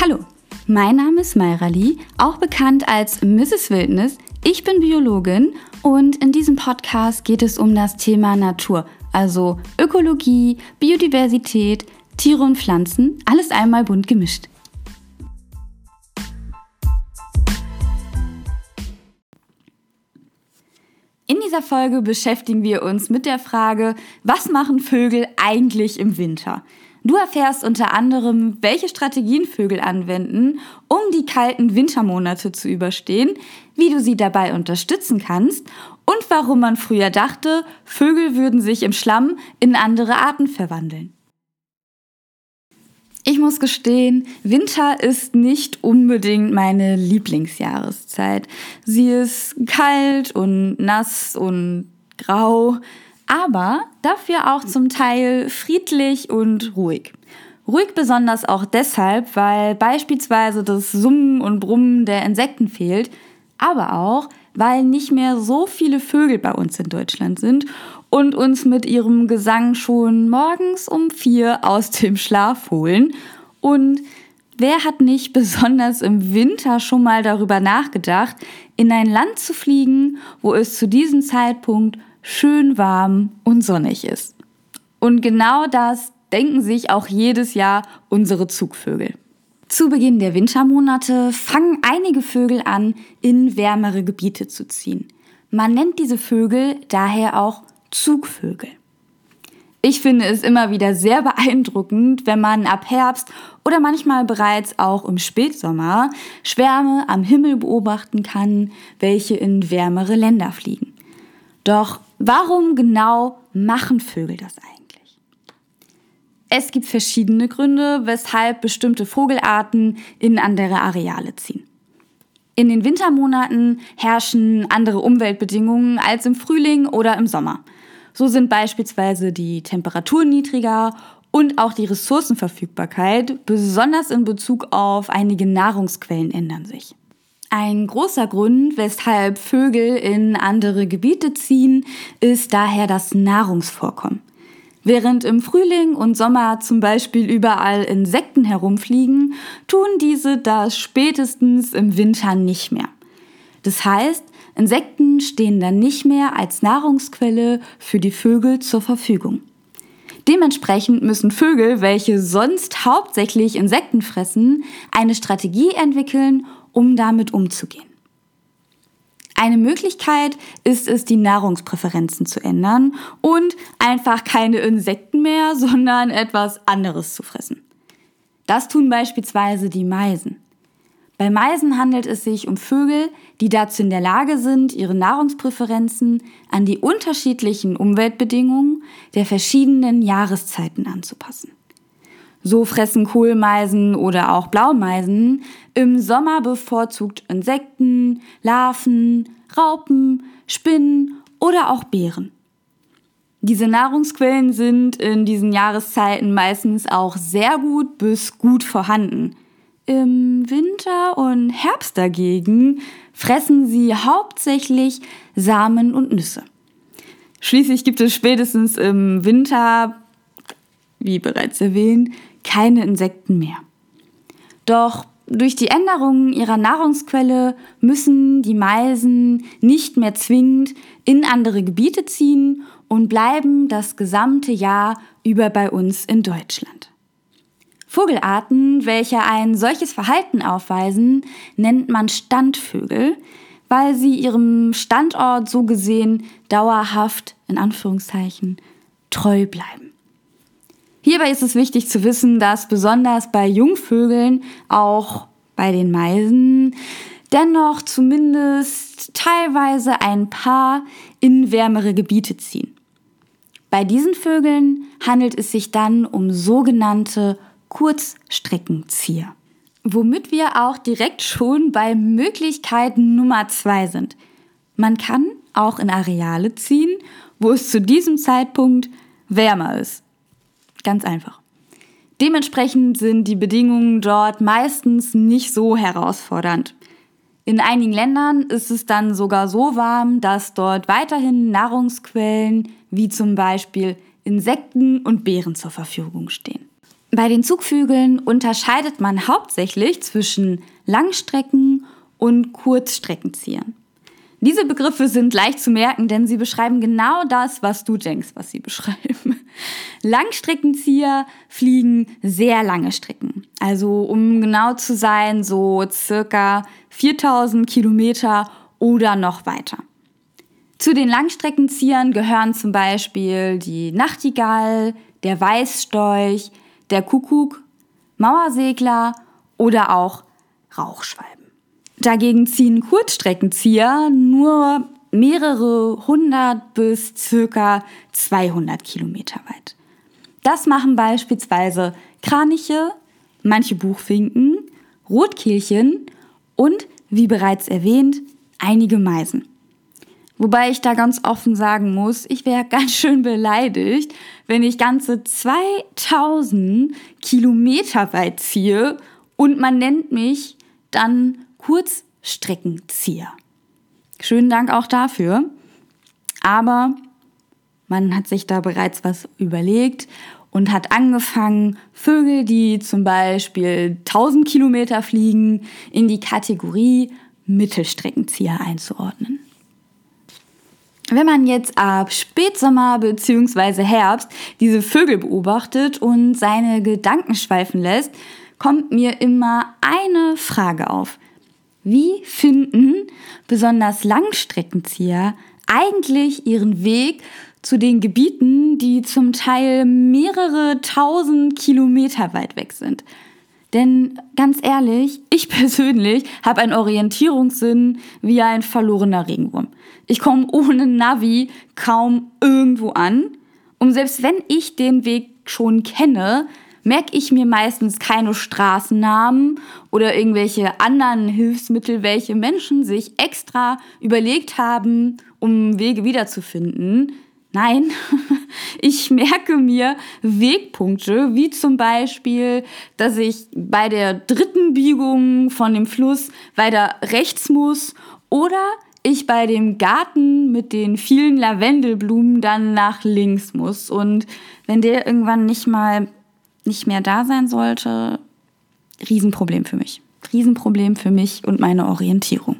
Hallo, mein Name ist Mayra Lee, auch bekannt als Mrs. Wildnis. Ich bin Biologin und in diesem Podcast geht es um das Thema Natur, also Ökologie, Biodiversität, Tiere und Pflanzen, alles einmal bunt gemischt. In dieser Folge beschäftigen wir uns mit der Frage, was machen Vögel eigentlich im Winter? Du erfährst unter anderem, welche Strategien Vögel anwenden, um die kalten Wintermonate zu überstehen, wie du sie dabei unterstützen kannst und warum man früher dachte, Vögel würden sich im Schlamm in andere Arten verwandeln. Ich muss gestehen, Winter ist nicht unbedingt meine Lieblingsjahreszeit. Sie ist kalt und nass und grau aber dafür auch zum Teil friedlich und ruhig. Ruhig besonders auch deshalb, weil beispielsweise das Summen und Brummen der Insekten fehlt, aber auch, weil nicht mehr so viele Vögel bei uns in Deutschland sind und uns mit ihrem Gesang schon morgens um vier aus dem Schlaf holen. Und wer hat nicht besonders im Winter schon mal darüber nachgedacht, in ein Land zu fliegen, wo es zu diesem Zeitpunkt schön warm und sonnig ist. Und genau das denken sich auch jedes Jahr unsere Zugvögel. Zu Beginn der Wintermonate fangen einige Vögel an, in wärmere Gebiete zu ziehen. Man nennt diese Vögel daher auch Zugvögel. Ich finde es immer wieder sehr beeindruckend, wenn man ab Herbst oder manchmal bereits auch im Spätsommer Schwärme am Himmel beobachten kann, welche in wärmere Länder fliegen. Doch Warum genau machen Vögel das eigentlich? Es gibt verschiedene Gründe, weshalb bestimmte Vogelarten in andere Areale ziehen. In den Wintermonaten herrschen andere Umweltbedingungen als im Frühling oder im Sommer. So sind beispielsweise die Temperaturen niedriger und auch die Ressourcenverfügbarkeit, besonders in Bezug auf einige Nahrungsquellen, ändern sich. Ein großer Grund, weshalb Vögel in andere Gebiete ziehen, ist daher das Nahrungsvorkommen. Während im Frühling und Sommer zum Beispiel überall Insekten herumfliegen, tun diese das spätestens im Winter nicht mehr. Das heißt, Insekten stehen dann nicht mehr als Nahrungsquelle für die Vögel zur Verfügung. Dementsprechend müssen Vögel, welche sonst hauptsächlich Insekten fressen, eine Strategie entwickeln, um damit umzugehen. Eine Möglichkeit ist es, die Nahrungspräferenzen zu ändern und einfach keine Insekten mehr, sondern etwas anderes zu fressen. Das tun beispielsweise die Meisen. Bei Meisen handelt es sich um Vögel, die dazu in der Lage sind, ihre Nahrungspräferenzen an die unterschiedlichen Umweltbedingungen der verschiedenen Jahreszeiten anzupassen. So fressen Kohlmeisen oder auch Blaumeisen im Sommer bevorzugt Insekten, Larven, Raupen, Spinnen oder auch Beeren. Diese Nahrungsquellen sind in diesen Jahreszeiten meistens auch sehr gut bis gut vorhanden. Im Winter und Herbst dagegen fressen sie hauptsächlich Samen und Nüsse. Schließlich gibt es spätestens im Winter, wie bereits erwähnt, keine Insekten mehr. Doch durch die Änderungen ihrer Nahrungsquelle müssen die Meisen nicht mehr zwingend in andere Gebiete ziehen und bleiben das gesamte Jahr über bei uns in Deutschland. Vogelarten, welche ein solches Verhalten aufweisen, nennt man Standvögel, weil sie ihrem Standort so gesehen dauerhaft, in Anführungszeichen, treu bleiben. Hierbei ist es wichtig zu wissen, dass besonders bei Jungvögeln, auch bei den Meisen, dennoch zumindest teilweise ein paar in wärmere Gebiete ziehen. Bei diesen Vögeln handelt es sich dann um sogenannte Kurzstreckenzieher. Womit wir auch direkt schon bei Möglichkeit Nummer zwei sind. Man kann auch in Areale ziehen, wo es zu diesem Zeitpunkt wärmer ist. Ganz einfach. Dementsprechend sind die Bedingungen dort meistens nicht so herausfordernd. In einigen Ländern ist es dann sogar so warm, dass dort weiterhin Nahrungsquellen wie zum Beispiel Insekten und Beeren zur Verfügung stehen. Bei den Zugvögeln unterscheidet man hauptsächlich zwischen Langstrecken- und Kurzstreckenziehern. Diese Begriffe sind leicht zu merken, denn sie beschreiben genau das, was du denkst, was sie beschreiben. Langstreckenzieher fliegen sehr lange Strecken. Also um genau zu sein, so circa 4000 Kilometer oder noch weiter. Zu den Langstreckenziehern gehören zum Beispiel die Nachtigall, der Weißstorch, der Kuckuck, Mauersegler oder auch Rauchschwalben. Dagegen ziehen Kurzstreckenzieher nur mehrere hundert bis circa 200 Kilometer weit. Das machen beispielsweise Kraniche, manche Buchfinken, Rotkehlchen und, wie bereits erwähnt, einige Meisen. Wobei ich da ganz offen sagen muss, ich wäre ganz schön beleidigt, wenn ich ganze 2000 Kilometer weit ziehe und man nennt mich dann Kurzstreckenzieher. Schönen Dank auch dafür. Aber man hat sich da bereits was überlegt und hat angefangen, Vögel, die zum Beispiel 1000 Kilometer fliegen, in die Kategorie Mittelstreckenzieher einzuordnen. Wenn man jetzt ab Spätsommer bzw. Herbst diese Vögel beobachtet und seine Gedanken schweifen lässt, kommt mir immer eine Frage auf. Wie finden besonders Langstreckenzieher eigentlich ihren Weg zu den Gebieten, die zum Teil mehrere tausend Kilometer weit weg sind? Denn ganz ehrlich, ich persönlich habe einen Orientierungssinn wie ein verlorener Regenwurm. Ich komme ohne Navi kaum irgendwo an. Und selbst wenn ich den Weg schon kenne, merke ich mir meistens keine Straßennamen oder irgendwelche anderen Hilfsmittel, welche Menschen sich extra überlegt haben, um Wege wiederzufinden. Nein, ich merke mir Wegpunkte, wie zum Beispiel, dass ich bei der dritten Biegung von dem Fluss weiter rechts muss oder ich bei dem Garten mit den vielen Lavendelblumen dann nach links muss. Und wenn der irgendwann nicht mal nicht mehr da sein sollte, Riesenproblem für mich. Riesenproblem für mich und meine Orientierung.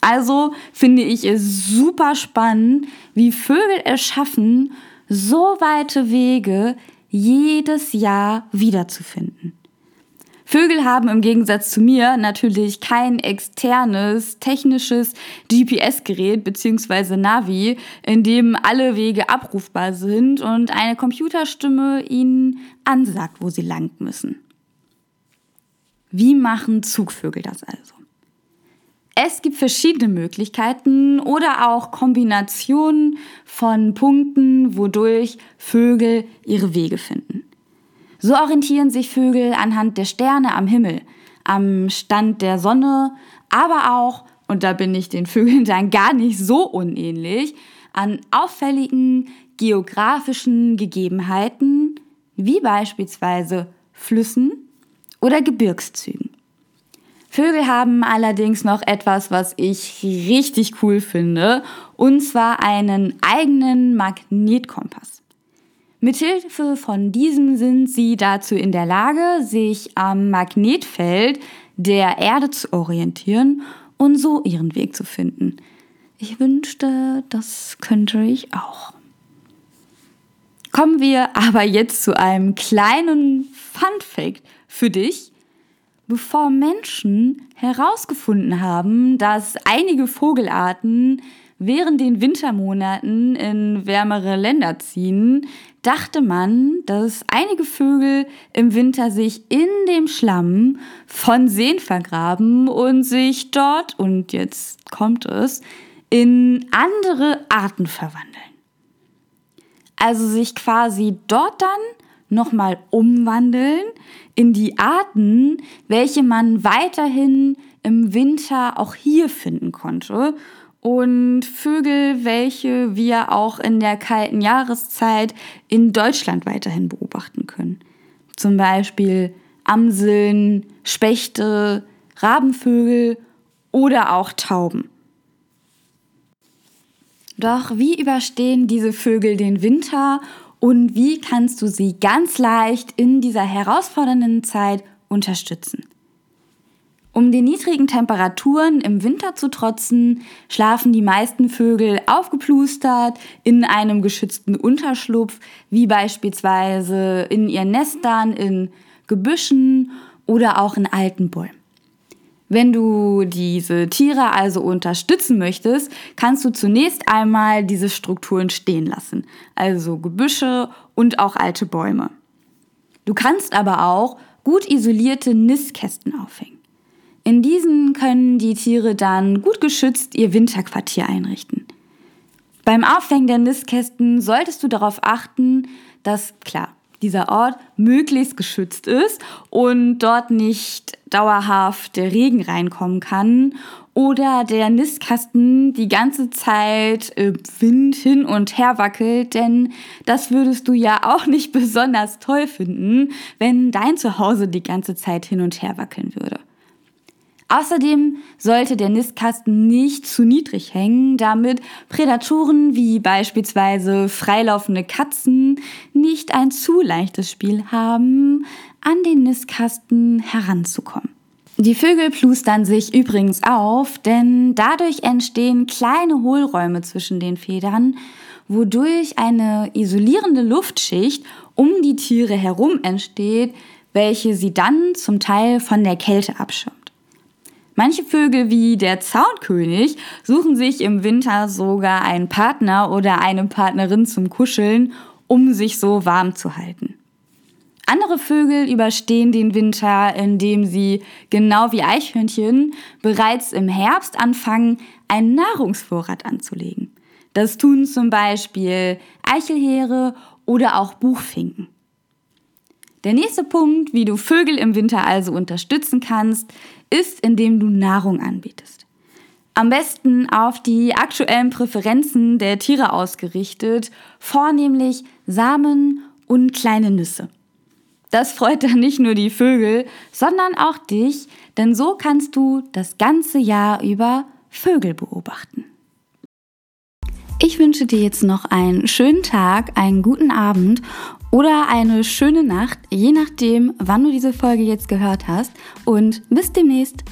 Also finde ich es super spannend, wie Vögel es schaffen, so weite Wege jedes Jahr wiederzufinden. Vögel haben im Gegensatz zu mir natürlich kein externes technisches GPS-Gerät bzw. Navi, in dem alle Wege abrufbar sind und eine Computerstimme ihnen ansagt, wo sie lang müssen. Wie machen Zugvögel das also? Es gibt verschiedene Möglichkeiten oder auch Kombinationen von Punkten, wodurch Vögel ihre Wege finden. So orientieren sich Vögel anhand der Sterne am Himmel, am Stand der Sonne, aber auch, und da bin ich den Vögeln dann gar nicht so unähnlich, an auffälligen geografischen Gegebenheiten, wie beispielsweise Flüssen oder Gebirgszügen. Vögel haben allerdings noch etwas, was ich richtig cool finde, und zwar einen eigenen Magnetkompass. Mithilfe von diesem sind sie dazu in der Lage, sich am Magnetfeld der Erde zu orientieren und so ihren Weg zu finden. Ich wünschte, das könnte ich auch. Kommen wir aber jetzt zu einem kleinen Fun Fact für dich. Bevor Menschen herausgefunden haben, dass einige Vogelarten während den Wintermonaten in wärmere Länder ziehen, dachte man, dass einige Vögel im Winter sich in dem Schlamm von Seen vergraben und sich dort, und jetzt kommt es, in andere Arten verwandeln. Also sich quasi dort dann nochmal umwandeln in die Arten, welche man weiterhin im Winter auch hier finden konnte und Vögel, welche wir auch in der kalten Jahreszeit in Deutschland weiterhin beobachten können. Zum Beispiel Amseln, Spechte, Rabenvögel oder auch Tauben. Doch wie überstehen diese Vögel den Winter und wie kannst du sie ganz leicht in dieser herausfordernden Zeit unterstützen. Um den niedrigen Temperaturen im Winter zu trotzen, schlafen die meisten Vögel aufgeplustert in einem geschützten Unterschlupf, wie beispielsweise in ihren Nestern, in Gebüschen oder auch in alten Bäumen. Wenn du diese Tiere also unterstützen möchtest, kannst du zunächst einmal diese Strukturen stehen lassen, also Gebüsche und auch alte Bäume. Du kannst aber auch gut isolierte Nistkästen aufhängen. In diesen können die Tiere dann gut geschützt ihr Winterquartier einrichten. Beim Aufhängen der Nistkästen solltest du darauf achten, dass, klar, dieser Ort möglichst geschützt ist und dort nicht dauerhaft der Regen reinkommen kann oder der Nistkasten die ganze Zeit im Wind hin und her wackelt, denn das würdest du ja auch nicht besonders toll finden, wenn dein Zuhause die ganze Zeit hin und her wackeln würde. Außerdem sollte der Nistkasten nicht zu niedrig hängen, damit Prädatoren wie beispielsweise freilaufende Katzen nicht ein zu leichtes Spiel haben, an den Nistkasten heranzukommen. Die Vögel plustern sich übrigens auf, denn dadurch entstehen kleine Hohlräume zwischen den Federn, wodurch eine isolierende Luftschicht um die Tiere herum entsteht, welche sie dann zum Teil von der Kälte abschirmt. Manche Vögel wie der Zaunkönig suchen sich im Winter sogar einen Partner oder eine Partnerin zum Kuscheln, um sich so warm zu halten. Andere Vögel überstehen den Winter, indem sie, genau wie Eichhörnchen, bereits im Herbst anfangen, einen Nahrungsvorrat anzulegen. Das tun zum Beispiel Eichelheere oder auch Buchfinken. Der nächste Punkt, wie du Vögel im Winter also unterstützen kannst, ist, indem du Nahrung anbietest. Am besten auf die aktuellen Präferenzen der Tiere ausgerichtet, vornehmlich Samen und kleine Nüsse. Das freut dann nicht nur die Vögel, sondern auch dich, denn so kannst du das ganze Jahr über Vögel beobachten. Ich wünsche dir jetzt noch einen schönen Tag, einen guten Abend oder eine schöne Nacht, je nachdem, wann du diese Folge jetzt gehört hast. Und bis demnächst.